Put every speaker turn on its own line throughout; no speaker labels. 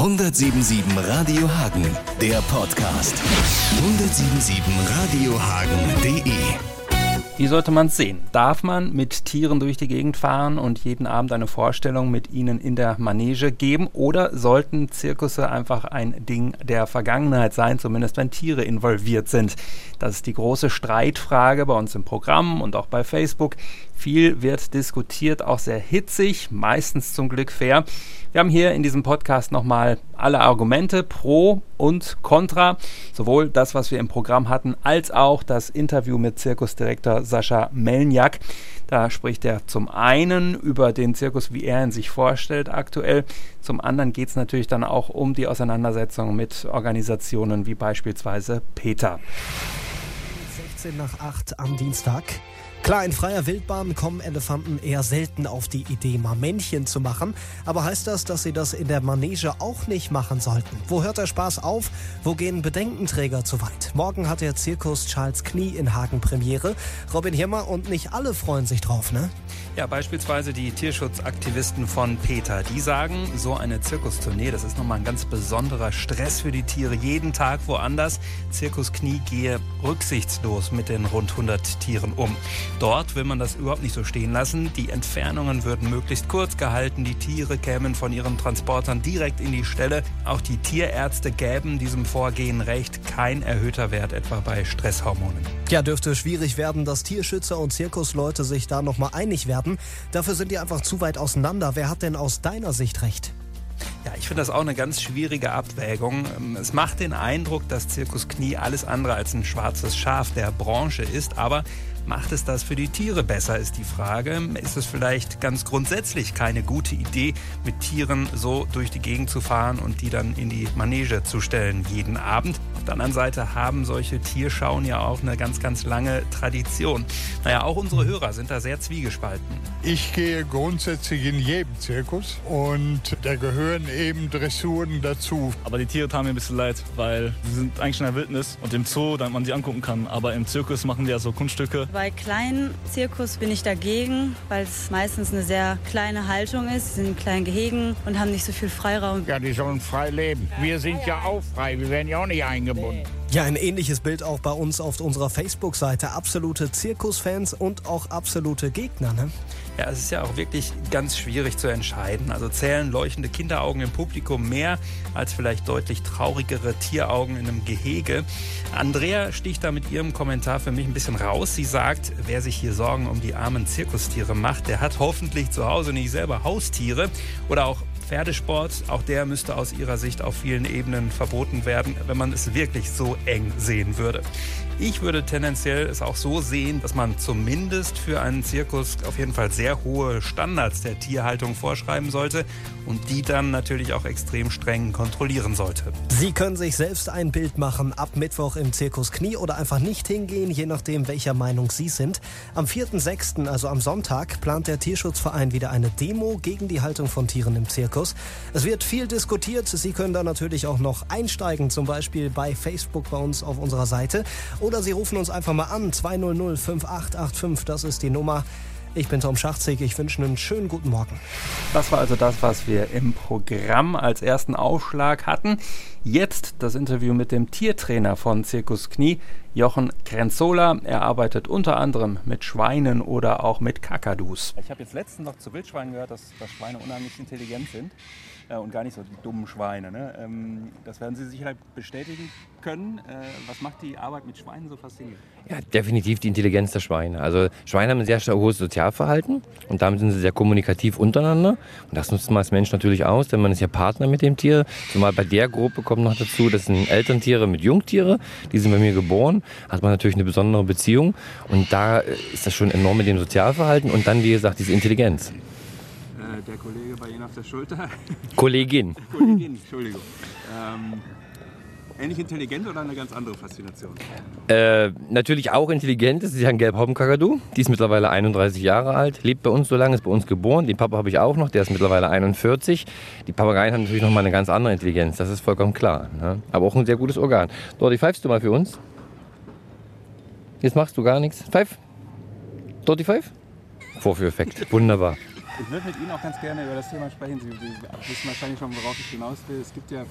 177 Radio Hagen, der Podcast. 177 Radiohagen.de
Wie sollte man es sehen? Darf man mit Tieren durch die Gegend fahren und jeden Abend eine Vorstellung mit ihnen in der Manege geben? Oder sollten Zirkusse einfach ein Ding der Vergangenheit sein, zumindest wenn Tiere involviert sind? Das ist die große Streitfrage bei uns im Programm und auch bei Facebook. Viel wird diskutiert, auch sehr hitzig, meistens zum Glück fair. Wir haben hier in diesem Podcast nochmal alle Argumente pro und contra, sowohl das, was wir im Programm hatten, als auch das Interview mit Zirkusdirektor Sascha Melniak. Da spricht er zum einen über den Zirkus, wie er ihn sich vorstellt aktuell. Zum anderen geht es natürlich dann auch um die Auseinandersetzung mit Organisationen wie beispielsweise Peter.
16 nach 8 am Dienstag. Klar, in freier Wildbahn kommen Elefanten eher selten auf die Idee, mal Männchen zu machen. Aber heißt das, dass sie das in der Manege auch nicht machen sollten? Wo hört der Spaß auf? Wo gehen Bedenkenträger zu weit? Morgen hat der Zirkus Charles Knie in Hagen Premiere. Robin Hirmer und nicht alle freuen sich drauf, ne?
Ja, beispielsweise die Tierschutzaktivisten von Peter. Die sagen, so eine Zirkustournee, das ist nochmal ein ganz besonderer Stress für die Tiere. Jeden Tag woanders. Zirkus Knie gehe rücksichtslos mit den rund 100 Tieren um. Dort will man das überhaupt nicht so stehen lassen. Die Entfernungen würden möglichst kurz gehalten. Die Tiere kämen von ihren Transportern direkt in die Stelle. Auch die Tierärzte gäben diesem Vorgehen recht. Kein erhöhter Wert etwa bei Stresshormonen.
Ja, dürfte schwierig werden, dass Tierschützer und Zirkusleute sich da nochmal einig werden. Dafür sind die einfach zu weit auseinander. Wer hat denn aus deiner Sicht recht?
Ja, ich finde das auch eine ganz schwierige Abwägung. Es macht den Eindruck, dass Zirkus Knie alles andere als ein schwarzes Schaf der Branche ist, aber Macht es das für die Tiere besser, ist die Frage. Ist es vielleicht ganz grundsätzlich keine gute Idee, mit Tieren so durch die Gegend zu fahren und die dann in die Manege zu stellen jeden Abend? Auf der anderen Seite haben solche Tierschauen ja auch eine ganz, ganz lange Tradition. Naja, auch unsere Hörer sind da sehr zwiegespalten.
Ich gehe grundsätzlich in jedem Zirkus und da gehören eben Dressuren dazu.
Aber die Tiere taten mir ein bisschen leid, weil sie sind eigentlich in der Wildnis und im Zoo, damit man sie angucken kann. Aber im Zirkus machen die ja so Kunststücke.
Bei kleinen Zirkus bin ich dagegen, weil es meistens eine sehr kleine Haltung ist. Sie sind in kleinen Gehegen und haben nicht so viel Freiraum.
Ja, die sollen frei leben. Wir sind ja auch frei, wir werden ja auch nicht eingebunden.
Ja, ein ähnliches Bild auch bei uns auf unserer Facebook-Seite. Absolute Zirkusfans und auch absolute Gegner, ne?
Ja, es ist ja auch wirklich ganz schwierig zu entscheiden. Also zählen leuchtende Kinderaugen im Publikum mehr als vielleicht deutlich traurigere Tieraugen in einem Gehege. Andrea sticht da mit ihrem Kommentar für mich ein bisschen raus. Sie sagt, wer sich hier Sorgen um die armen Zirkustiere macht, der hat hoffentlich zu Hause nicht selber Haustiere oder auch Pferdesport, auch der müsste aus ihrer Sicht auf vielen Ebenen verboten werden, wenn man es wirklich so eng sehen würde. Ich würde tendenziell es auch so sehen, dass man zumindest für einen Zirkus auf jeden Fall sehr hohe Standards der Tierhaltung vorschreiben sollte und die dann natürlich auch extrem streng kontrollieren sollte.
Sie können sich selbst ein Bild machen ab Mittwoch im Zirkus Knie oder einfach nicht hingehen, je nachdem, welcher Meinung Sie sind. Am 4.6., also am Sonntag, plant der Tierschutzverein wieder eine Demo gegen die Haltung von Tieren im Zirkus. Es wird viel diskutiert. Sie können da natürlich auch noch einsteigen, zum Beispiel bei Facebook bei uns auf unserer Seite. Oder Sie rufen uns einfach mal an, 200 5885, das ist die Nummer. Ich bin Tom Schachzig, ich wünsche einen schönen guten Morgen.
Das war also das, was wir im Programm als ersten Aufschlag hatten. Jetzt das Interview mit dem Tiertrainer von Zirkus Knie, Jochen Krenzola. Er arbeitet unter anderem mit Schweinen oder auch mit Kakadus. Ich habe jetzt letztens noch zu Wildschweinen gehört, dass, dass Schweine unheimlich intelligent sind äh, und gar nicht so die dummen Schweine. Ne? Ähm, das werden Sie sicher bestätigen können. Äh, was macht die Arbeit mit Schweinen so faszinierend?
Ja, definitiv die Intelligenz der Schweine. Also Schweine haben ein sehr hohes Sozialverhalten und damit sind sie sehr kommunikativ untereinander. Und das nutzt man als Mensch natürlich aus, denn man ist ja Partner mit dem Tier. Zumal bei der Gruppe kommt noch dazu, das sind Elterntiere mit Jungtiere, die sind bei mir geboren, hat man natürlich eine besondere Beziehung. Und da äh, ist das schon enorm mit dem Sozialverhalten und dann, wie gesagt, diese Intelligenz
der Kollege bei Ihnen auf der Schulter.
Kollegin.
Kollegin, Entschuldigung. Ähm, ähnlich intelligent oder eine ganz andere Faszination?
Äh, natürlich auch intelligent. Das ist ja ein Gelbhaubenkakadu. Die ist mittlerweile 31 Jahre alt, lebt bei uns so lange, ist bei uns geboren. Den Papa habe ich auch noch, der ist mittlerweile 41. Die Papageien haben natürlich noch mal eine ganz andere Intelligenz, das ist vollkommen klar. Ne? Aber auch ein sehr gutes Organ. Dorti, pfeifst du mal für uns? Jetzt machst du gar nichts. Pfeif. Dorti, pfeif. Vorführeffekt. Wunderbar.
Ich würde mit Ihnen auch ganz gerne über das Thema sprechen. Sie, Sie wissen wahrscheinlich schon, worauf ich hinaus will. Es gibt ja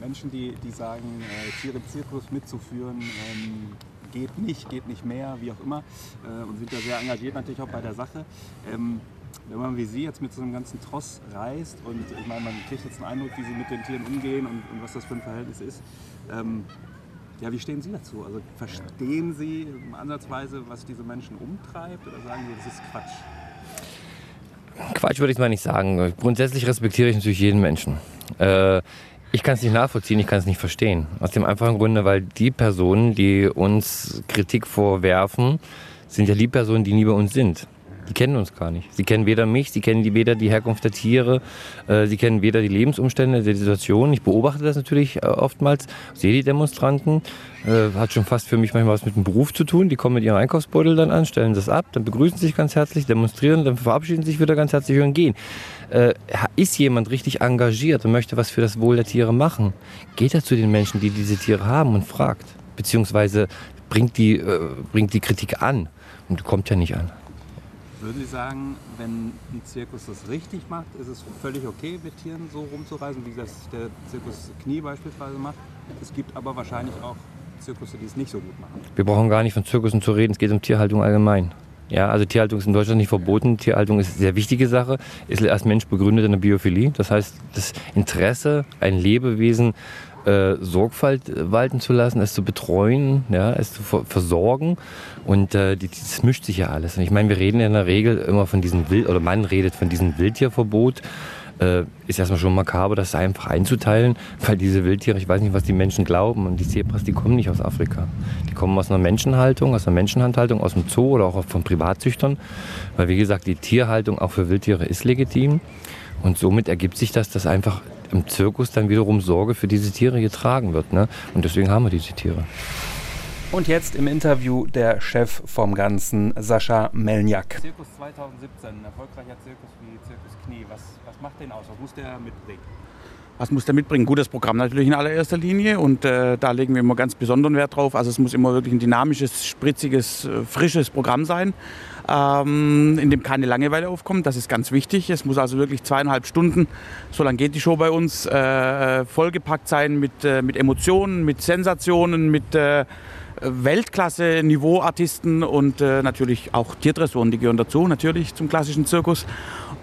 Menschen, die, die sagen, äh, Tiere im Zirkus mitzuführen ähm, geht nicht, geht nicht mehr, wie auch immer. Äh, und sind da sehr engagiert natürlich auch bei der Sache. Ähm, wenn man wie Sie jetzt mit so einem ganzen Tross reist und ich meine, man kriegt jetzt einen Eindruck, wie Sie mit den Tieren umgehen und, und was das für ein Verhältnis ist. Ähm, ja, wie stehen Sie dazu? Also verstehen Sie ansatzweise, was diese Menschen umtreibt oder sagen Sie, das ist Quatsch?
Quatsch würde ich mal nicht sagen. Grundsätzlich respektiere ich natürlich jeden Menschen. Äh, ich kann es nicht nachvollziehen, ich kann es nicht verstehen. Aus dem einfachen Grunde, weil die Personen, die uns Kritik vorwerfen, sind ja die Personen, die nie bei uns sind. Die kennen uns gar nicht. Sie kennen weder mich, sie kennen weder die Herkunft der Tiere, äh, sie kennen weder die Lebensumstände der Situation. Ich beobachte das natürlich äh, oftmals, sehe die Demonstranten. Äh, hat schon fast für mich manchmal was mit dem Beruf zu tun. Die kommen mit ihrem Einkaufsbeutel dann an, stellen das ab, dann begrüßen sich ganz herzlich, demonstrieren, dann verabschieden sich wieder ganz herzlich und gehen. Äh, ist jemand richtig engagiert und möchte was für das Wohl der Tiere machen, geht er zu den Menschen, die diese Tiere haben und fragt. Beziehungsweise bringt die, äh, bringt die Kritik an und kommt ja nicht an.
Würden Sie sagen, wenn ein Zirkus das richtig macht, ist es völlig okay, mit Tieren so rumzureisen, wie das der Zirkus Knie beispielsweise macht? Es gibt aber wahrscheinlich auch Zirkusse, die es nicht so gut machen.
Wir brauchen gar nicht von Zirkussen zu reden, es geht um Tierhaltung allgemein. Ja, also Tierhaltung ist in Deutschland nicht verboten. Tierhaltung ist eine sehr wichtige Sache, ist als Mensch begründet in der Biophilie. Das heißt, das Interesse, ein Lebewesen äh, Sorgfalt walten zu lassen, es zu betreuen, ja, es zu versorgen. Und äh, das mischt sich ja alles. Und ich meine, wir reden in der Regel immer von diesem Wild, oder man redet von diesem Wildtierverbot. Äh, ist erstmal schon makaber, das einfach einzuteilen, weil diese Wildtiere, ich weiß nicht, was die Menschen glauben, und die Zebras, die kommen nicht aus Afrika. Die kommen aus einer Menschenhaltung, aus einer Menschenhandhaltung, aus dem Zoo oder auch von Privatzüchtern. Weil, wie gesagt, die Tierhaltung auch für Wildtiere ist legitim. Und somit ergibt sich das, dass einfach im Zirkus dann wiederum Sorge für diese Tiere getragen wird. Ne? Und deswegen haben wir diese Tiere.
Und jetzt im Interview der Chef vom Ganzen, Sascha Melniak.
Zirkus 2017, ein erfolgreicher Zirkus wie Zirkus Knie. Was, was macht den aus? Was muss der mitbringen?
Was muss der mitbringen? Gutes Programm natürlich in allererster Linie und äh, da legen wir immer ganz besonderen Wert drauf. Also es muss immer wirklich ein dynamisches, spritziges, äh, frisches Programm sein ähm, in dem keine Langeweile aufkommt. Das ist ganz wichtig. Es muss also wirklich zweieinhalb Stunden, so lange geht die Show bei uns, äh, vollgepackt sein mit, äh, mit Emotionen, mit Sensationen, mit äh, Weltklasse-Niveau-Artisten und äh, natürlich auch Tierdressuren, die gehören dazu, natürlich zum klassischen Zirkus.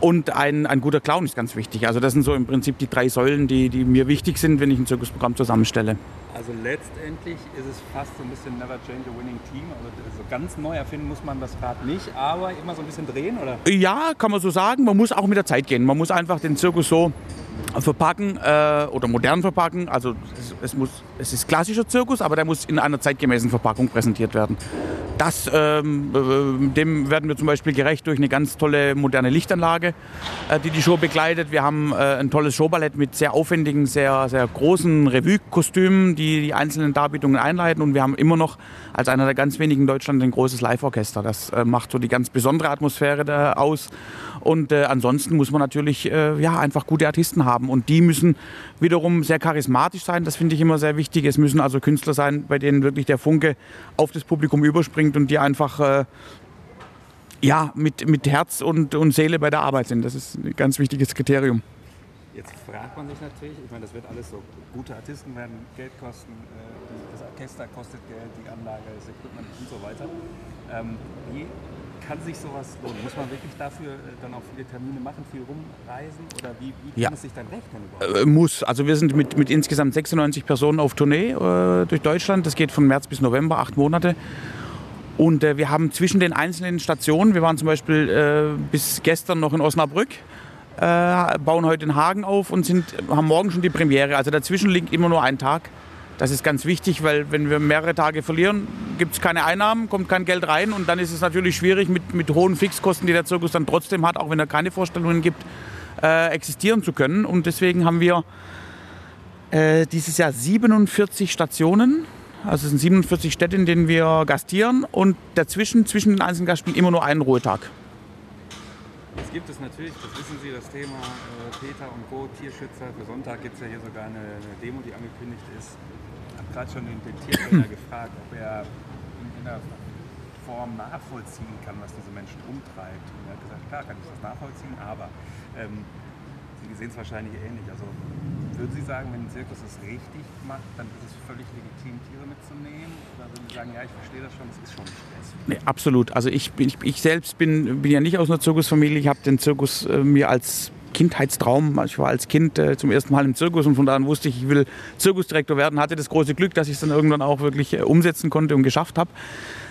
Und ein, ein guter Clown ist ganz wichtig. Also das sind so im Prinzip die drei Säulen, die, die mir wichtig sind, wenn ich ein Zirkusprogramm zusammenstelle.
Also letztendlich ist es fast so ein bisschen Never Change a Winning Team. Also so ganz neu erfinden muss man das Rad nicht, aber immer so ein bisschen drehen, oder?
Ja, kann man so sagen. Man muss auch mit der Zeit gehen. Man muss einfach den Zirkus so verpacken äh, oder modern verpacken. Also es, es, muss, es ist klassischer Zirkus, aber der muss in einer zeitgemäßen Verpackung präsentiert werden. Das, ähm, äh, dem werden wir zum Beispiel gerecht durch eine ganz tolle moderne Lichtanlage, äh, die die Show begleitet. Wir haben äh, ein tolles Showballett mit sehr aufwendigen, sehr, sehr großen Revue-Kostümen, die die einzelnen Darbietungen einleiten. Und wir haben immer noch als einer der ganz wenigen in Deutschland ein großes Live-Orchester. Das äh, macht so die ganz besondere Atmosphäre da aus. Und äh, ansonsten muss man natürlich ja, einfach gute Artisten haben. Und die müssen wiederum sehr charismatisch sein. Das finde ich immer sehr wichtig. Es müssen also Künstler sein, bei denen wirklich der Funke auf das Publikum überspringt und die einfach äh, ja, mit, mit Herz und, und Seele bei der Arbeit sind. Das ist ein ganz wichtiges Kriterium.
Jetzt fragt man sich natürlich, ich meine, das wird alles so, gute Artisten werden Geld kosten, äh, das Orchester kostet Geld, die Anlage, das Equipment und so weiter. Ähm, wie kann sich sowas lohnen? Muss man wirklich dafür äh, dann auch viele Termine machen, viel rumreisen? Oder wie, wie kann
Ja.
es sich dann rechnen überhaupt?
Äh, muss. Also wir sind mit, mit insgesamt 96 Personen auf Tournee äh, durch Deutschland. Das geht von März bis November, acht Monate. Und äh, wir haben zwischen den einzelnen Stationen, wir waren zum Beispiel äh, bis gestern noch in Osnabrück, äh, bauen heute in Hagen auf und sind, haben morgen schon die Premiere. Also dazwischen liegt immer nur ein Tag. Das ist ganz wichtig, weil wenn wir mehrere Tage verlieren, gibt es keine Einnahmen, kommt kein Geld rein und dann ist es natürlich schwierig mit, mit hohen Fixkosten, die der Zirkus dann trotzdem hat, auch wenn er keine Vorstellungen gibt, äh, existieren zu können. Und deswegen haben wir äh, dieses Jahr 47 Stationen. Also es sind 47 Städte, in denen wir gastieren und dazwischen, zwischen den einzelnen Gastspielen immer nur einen Ruhetag.
Jetzt gibt es natürlich, das wissen Sie, das Thema äh, Peter und Co., Tierschützer. Für Sonntag gibt es ja hier sogar eine, eine Demo, die angekündigt ist. Habe gerade schon den, den gefragt, ob er in, in der Form nachvollziehen kann, was diese Menschen umtreibt. Und er hat gesagt, klar kann ich das nachvollziehen, aber ähm, Sie sehen es wahrscheinlich ähnlich. Also würden Sie sagen, wenn ein Zirkus es richtig macht, dann ist es völlig legitim, Tiere mitzunehmen? Oder würden Sie sagen, ja, ich verstehe das schon, es ist schon Stress?
Nee, absolut. Also ich, ich, ich selbst bin, bin ja nicht aus einer Zirkusfamilie. Ich habe den Zirkus äh, mir als Kindheitstraum. Ich war als Kind äh, zum ersten Mal im Zirkus und von da an wusste ich, ich will Zirkusdirektor werden. Hatte das große Glück, dass ich es dann irgendwann auch wirklich äh, umsetzen konnte und geschafft habe.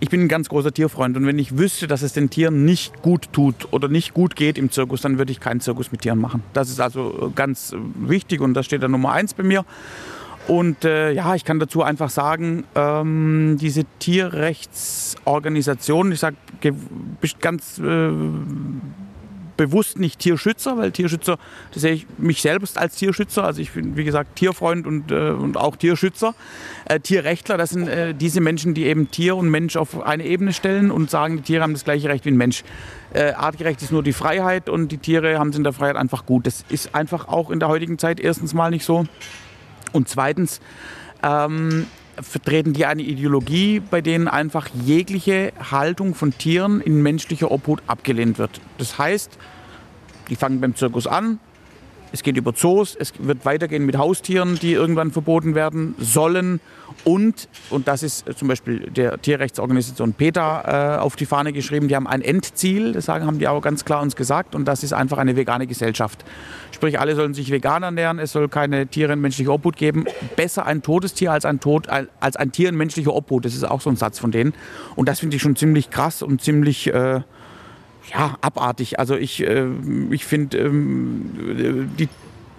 Ich bin ein ganz großer Tierfreund und wenn ich wüsste, dass es den Tieren nicht gut tut oder nicht gut geht im Zirkus, dann würde ich keinen Zirkus mit Tieren machen. Das ist also ganz äh, wichtig und das steht da Nummer eins bei mir. Und äh, ja, ich kann dazu einfach sagen, ähm, diese Tierrechtsorganisation, ich sage ganz äh, bewusst nicht Tierschützer, weil Tierschützer, das sehe ich mich selbst als Tierschützer. Also ich bin, wie gesagt, Tierfreund und, äh, und auch Tierschützer. Äh, Tierrechtler, das sind äh, diese Menschen, die eben Tier und Mensch auf eine Ebene stellen und sagen, die Tiere haben das gleiche Recht wie ein Mensch. Äh, artgerecht ist nur die Freiheit und die Tiere haben es in der Freiheit einfach gut. Das ist einfach auch in der heutigen Zeit erstens mal nicht so. Und zweitens, ähm, vertreten die eine Ideologie, bei denen einfach jegliche Haltung von Tieren in menschlicher Obhut abgelehnt wird. Das heißt, die fangen beim Zirkus an, es geht über Zoos, es wird weitergehen mit Haustieren, die irgendwann verboten werden sollen. Und, und das ist zum Beispiel der Tierrechtsorganisation PETA äh, auf die Fahne geschrieben, die haben ein Endziel, das haben die auch ganz klar uns gesagt, und das ist einfach eine vegane Gesellschaft. Sprich, alle sollen sich vegan ernähren, es soll keine Tiere in menschlicher Obhut geben. Besser ein totes Tier als ein, Tod, als ein Tier in menschlicher Obhut, das ist auch so ein Satz von denen. Und das finde ich schon ziemlich krass und ziemlich... Äh, ja, abartig. Also ich, äh, ich finde ähm, die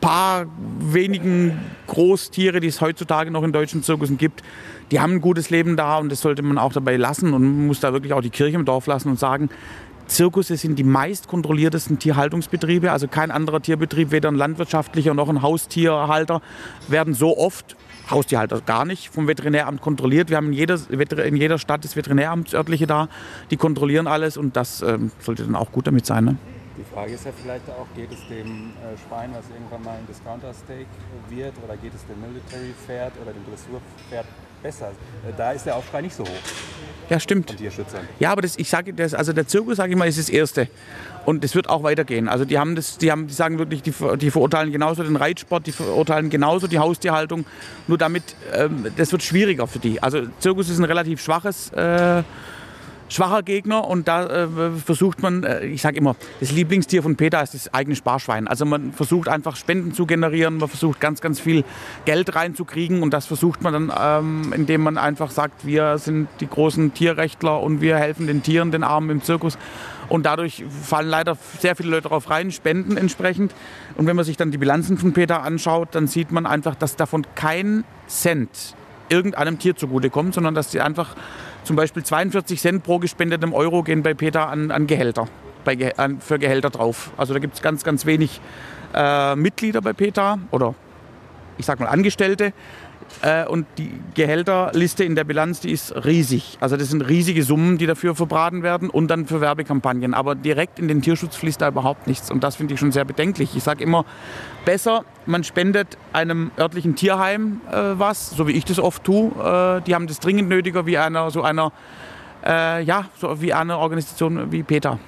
paar wenigen Großtiere, die es heutzutage noch in deutschen Zirkussen gibt, die haben ein gutes Leben da und das sollte man auch dabei lassen und man muss da wirklich auch die Kirche im Dorf lassen und sagen, Zirkusse sind die meist kontrolliertesten Tierhaltungsbetriebe. Also kein anderer Tierbetrieb, weder ein landwirtschaftlicher noch ein Haustierhalter, werden so oft Haustierhalter gar nicht vom Veterinäramt kontrolliert. Wir haben in jeder, in jeder Stadt das Veterinäramt örtliche da, die kontrollieren alles und das ähm, sollte dann auch gut damit sein. Ne?
Die Frage ist ja vielleicht auch, geht es dem äh, Schwein, was irgendwann mal ein Discounter-Steak wird, oder geht es dem Military-Pferd oder dem Dressurpferd besser? Äh, da ist der Aufschrei nicht so hoch.
Ja, stimmt. Ja, aber das, ich sage, das, also der Zirkus, sage ich mal, ist das Erste. Und es wird auch weitergehen. Also die haben das, die haben, die sagen wirklich, die, die verurteilen genauso den Reitsport, die verurteilen genauso die Haustierhaltung. Nur damit, ähm, das wird schwieriger für die. Also Zirkus ist ein relativ schwaches äh, schwacher Gegner und da äh, versucht man, äh, ich sage immer, das Lieblingstier von Peter ist das eigene Sparschwein. Also man versucht einfach Spenden zu generieren, man versucht ganz, ganz viel Geld reinzukriegen und das versucht man dann, ähm, indem man einfach sagt, wir sind die großen Tierrechtler und wir helfen den Tieren, den Armen im Zirkus. Und dadurch fallen leider sehr viele Leute darauf rein, spenden entsprechend. Und wenn man sich dann die Bilanzen von Peter anschaut, dann sieht man einfach, dass davon kein Cent irgendeinem Tier zugutekommt, sondern dass sie einfach zum Beispiel 42 Cent pro gespendetem Euro gehen bei Peter an, an Gehälter, bei, an, für Gehälter drauf. Also da gibt es ganz, ganz wenig äh, Mitglieder bei Peter oder ich sag mal Angestellte. Äh, und die Gehälterliste in der Bilanz, die ist riesig. Also das sind riesige Summen, die dafür verbraten werden und dann für Werbekampagnen. Aber direkt in den Tierschutz fließt da überhaupt nichts. Und das finde ich schon sehr bedenklich. Ich sage immer, besser, man spendet einem örtlichen Tierheim äh, was, so wie ich das oft tue. Äh, die haben das dringend nötiger wie einer, so einer, äh, ja, so wie eine Organisation wie Peter.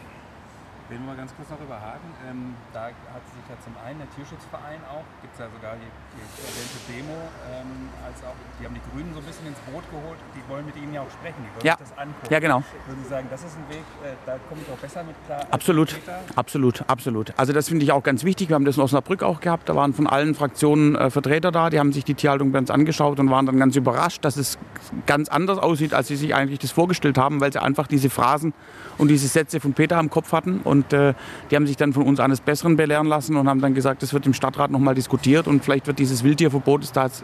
Reden wir ganz kurz noch über Hagen. Ähm, da hat sich ja zum einen der Tierschutzverein auch, gibt es ja sogar die, die erwähnte Demo, ähm, als auch, die haben die Grünen so ein bisschen ins Boot geholt. Die wollen mit Ihnen ja auch sprechen, die wollen
ja.
sich das angucken.
Ja, genau.
Würden Sie sagen, das ist ein Weg, äh, da komme ich auch besser mit klar?
Absolut, absolut, absolut. Also das finde ich auch ganz wichtig. Wir haben das in Osnabrück auch gehabt. Da waren von allen Fraktionen äh, Vertreter da. Die haben sich die Tierhaltung bei uns angeschaut und waren dann ganz überrascht, dass es ganz anders aussieht, als sie sich eigentlich das vorgestellt haben, weil sie einfach diese Phrasen und diese Sätze von Peter im Kopf hatten. Und äh, die haben sich dann von uns eines Besseren belehren lassen und haben dann gesagt, das wird im Stadtrat nochmal diskutiert und vielleicht wird dieses Wildtierverbot, das,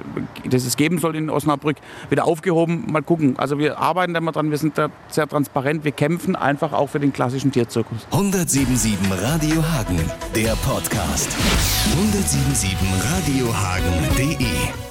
das es geben soll in Osnabrück, wieder aufgehoben. Mal gucken. Also wir arbeiten da mal dran, wir sind da sehr transparent, wir kämpfen einfach auch für den klassischen Tierzirkus.
1077 Radio Hagen, der Podcast. 1077radiohagen.de